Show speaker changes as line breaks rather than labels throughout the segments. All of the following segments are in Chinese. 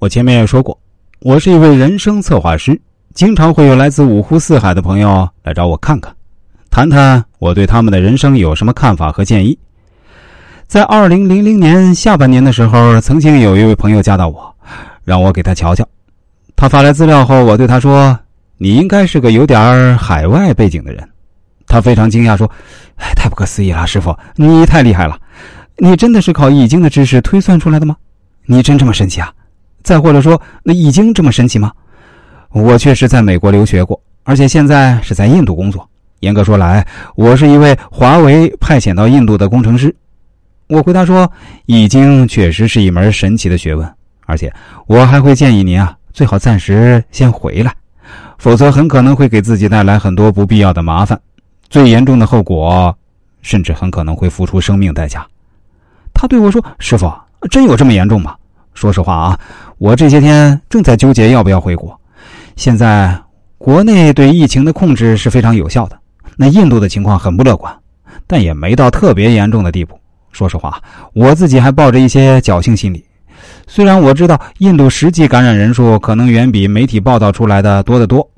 我前面也说过，我是一位人生策划师，经常会有来自五湖四海的朋友来找我看看，谈谈我对他们的人生有什么看法和建议。在二零零零年下半年的时候，曾经有一位朋友加到我，让我给他瞧瞧。他发来资料后，我对他说：“你应该是个有点海外背景的人。”他非常惊讶说：“哎，太不可思议了，师傅，你太厉害了！你真的是靠易经的知识推算出来的吗？你真这么神奇啊？再或者说，那易经这么神奇吗？”我确实在美国留学过，而且现在是在印度工作。严格说来，我是一位华为派遣到印度的工程师。我回答说：“易经确实是一门神奇的学问，而且我还会建议您啊，最好暂时先回来，否则很可能会给自己带来很多不必要的麻烦，最严重的后果，甚至很可能会付出生命代价。”他对我说：“师傅，真有这么严重吗？”说实话啊，我这些天正在纠结要不要回国。现在国内对疫情的控制是非常有效的，那印度的情况很不乐观，但也没到特别严重的地步。说实话，我自己还抱着一些侥幸心理。虽然我知道印度实际感染人数可能远比媒体报道出来的多得多，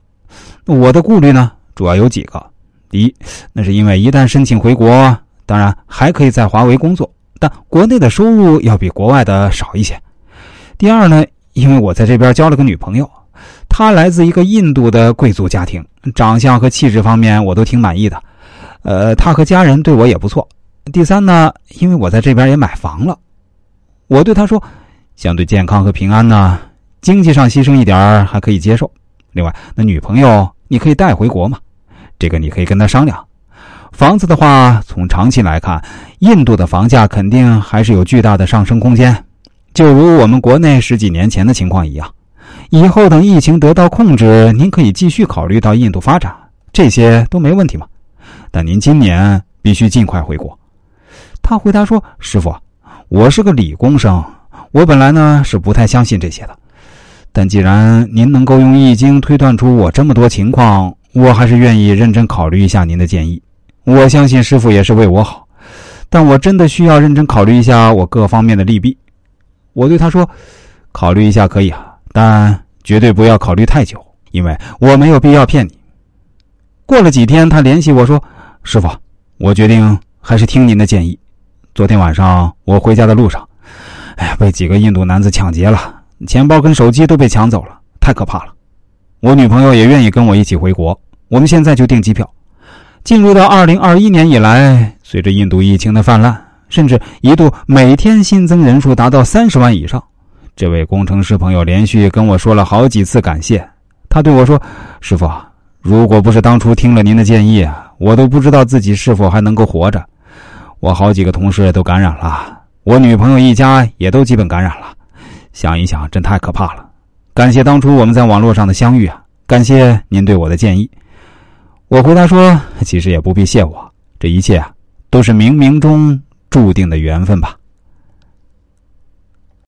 我的顾虑呢，主要有几个：第一，那是因为一旦申请回国，当然还可以在华为工作，但国内的收入要比国外的少一些；第二呢，因为我在这边交了个女朋友，她来自一个印度的贵族家庭，长相和气质方面我都挺满意的。呃，她和家人对我也不错。第三呢，因为我在这边也买房了，我对她说，相对健康和平安呢，经济上牺牲一点还可以接受。另外，那女朋友你可以带回国嘛，这个你可以跟他商量。房子的话，从长期来看，印度的房价肯定还是有巨大的上升空间，就如我们国内十几年前的情况一样。以后等疫情得到控制，您可以继续考虑到印度发展，这些都没问题嘛。但您今年必须尽快回国。他回答说：“师傅，我是个理工生，我本来呢是不太相信这些的。但既然您能够用易经推断出我这么多情况，我还是愿意认真考虑一下您的建议。我相信师傅也是为我好，但我真的需要认真考虑一下我各方面的利弊。”我对他说：“考虑一下可以啊，但绝对不要考虑太久，因为我没有必要骗你。”过了几天，他联系我说：“师傅，我决定还是听您的建议。”昨天晚上我回家的路上，哎呀，被几个印度男子抢劫了，钱包跟手机都被抢走了，太可怕了。我女朋友也愿意跟我一起回国，我们现在就订机票。进入到二零二一年以来，随着印度疫情的泛滥，甚至一度每天新增人数达到三十万以上。这位工程师朋友连续跟我说了好几次感谢，他对我说：“师傅，如果不是当初听了您的建议，我都不知道自己是否还能够活着。”我好几个同事都感染了，我女朋友一家也都基本感染了，想一想真太可怕了。感谢当初我们在网络上的相遇啊，感谢您对我的建议。我回答说，其实也不必谢我，这一切啊都是冥冥中注定的缘分吧。